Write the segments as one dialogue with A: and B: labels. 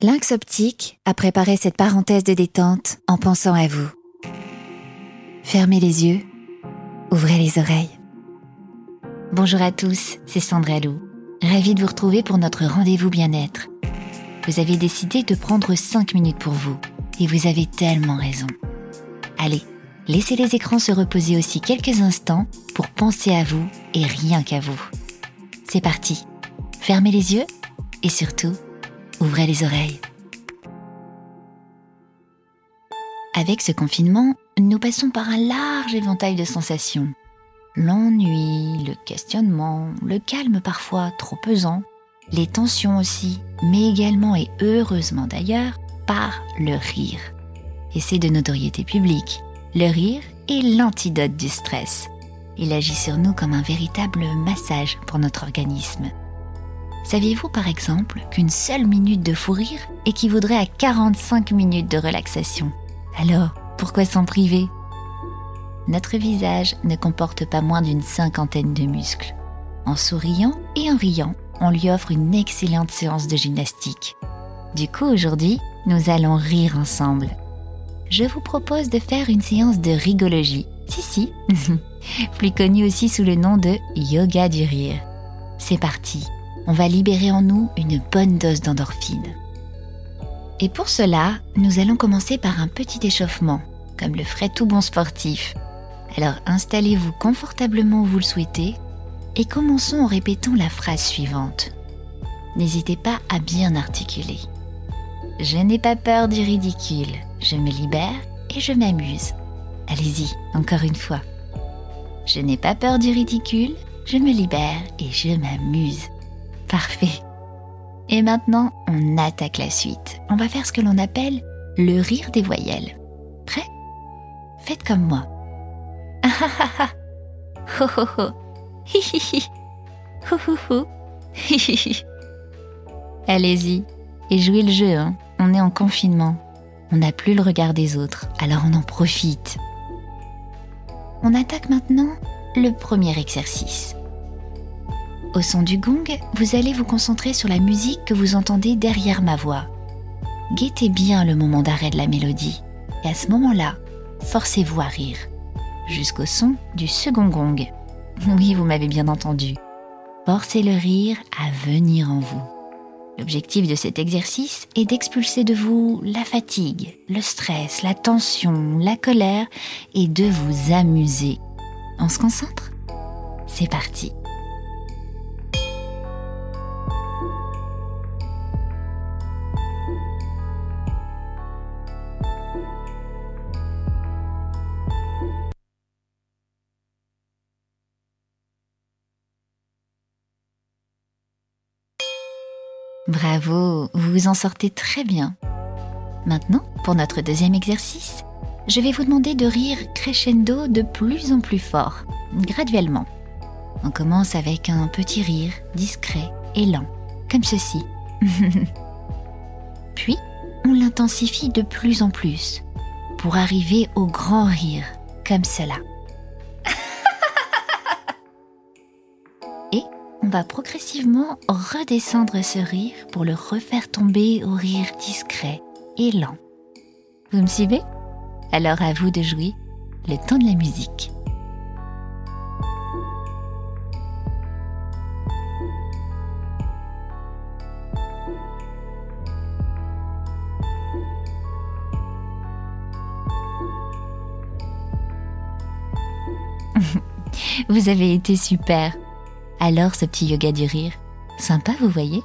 A: Lynx Optique a préparé cette parenthèse de détente en pensant à vous. Fermez les yeux, ouvrez les oreilles. Bonjour à tous, c'est Sandra Lou. Ravie de vous retrouver pour notre rendez-vous bien-être. Vous avez décidé de prendre 5 minutes pour vous et vous avez tellement raison. Allez, laissez les écrans se reposer aussi quelques instants pour penser à vous et rien qu'à vous. C'est parti. Fermez les yeux et surtout, ouvrez les oreilles. Avec ce confinement, nous passons par un large éventail de sensations. L'ennui, le questionnement, le calme parfois trop pesant, les tensions aussi, mais également et heureusement d'ailleurs, par le rire. Et c'est de notoriété publique. Le rire est l'antidote du stress. Il agit sur nous comme un véritable massage pour notre organisme. Saviez-vous par exemple qu'une seule minute de fou rire équivaudrait à 45 minutes de relaxation? Alors, pourquoi s'en priver? Notre visage ne comporte pas moins d'une cinquantaine de muscles. En souriant et en riant, on lui offre une excellente séance de gymnastique. Du coup, aujourd'hui, nous allons rire ensemble. Je vous propose de faire une séance de rigologie. Si, si. Plus connue aussi sous le nom de yoga du rire. C'est parti. On va libérer en nous une bonne dose d'endorphine. Et pour cela, nous allons commencer par un petit échauffement, comme le ferait tout bon sportif. Alors installez-vous confortablement où vous le souhaitez et commençons en répétant la phrase suivante. N'hésitez pas à bien articuler. Je n'ai pas peur du ridicule. Je me libère et je m'amuse. Allez-y, encore une fois. Je n'ai pas peur du ridicule. Je me libère et je m'amuse. Parfait. Et maintenant, on attaque la suite. On va faire ce que l'on appelle le rire des voyelles. Prêt? Faites comme moi. Ah ah ah Ho ho ho Allez-y et jouez le jeu, hein on est en confinement. On n'a plus le regard des autres, alors on en profite. On attaque maintenant le premier exercice. Au son du gong, vous allez vous concentrer sur la musique que vous entendez derrière ma voix. Guettez bien le moment d'arrêt de la mélodie, et à ce moment-là, forcez-vous à rire, jusqu'au son du second gong. Oui, vous m'avez bien entendu. Forcez le rire à venir en vous. L'objectif de cet exercice est d'expulser de vous la fatigue, le stress, la tension, la colère et de vous amuser. On se concentre? C'est parti Bravo, vous vous en sortez très bien. Maintenant, pour notre deuxième exercice, je vais vous demander de rire crescendo de plus en plus fort, graduellement. On commence avec un petit rire discret et lent, comme ceci. Puis, on l'intensifie de plus en plus, pour arriver au grand rire, comme cela. On va progressivement redescendre ce rire pour le refaire tomber au rire discret et lent. Vous me suivez? Alors à vous de jouer le temps de la musique. Vous avez été super. Alors ce petit yoga du rire, sympa vous voyez?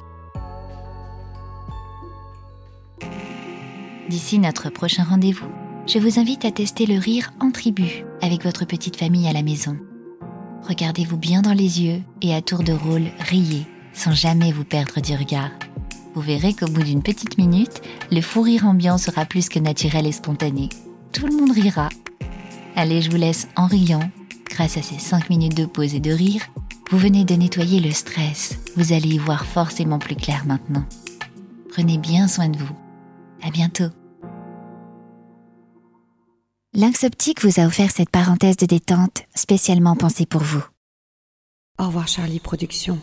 A: D'ici notre prochain rendez-vous, je vous invite à tester le rire en tribu avec votre petite famille à la maison. Regardez-vous bien dans les yeux et à tour de rôle, riez sans jamais vous perdre du regard. Vous verrez qu'au bout d'une petite minute, le fou rire ambiant sera plus que naturel et spontané. Tout le monde rira. Allez, je vous laisse en riant, grâce à ces 5 minutes de pause et de rire, vous venez de nettoyer le stress. Vous allez y voir forcément plus clair maintenant. Prenez bien soin de vous. À bientôt. Lynx Optique vous a offert cette parenthèse de détente spécialement pensée pour vous.
B: Au revoir Charlie Productions.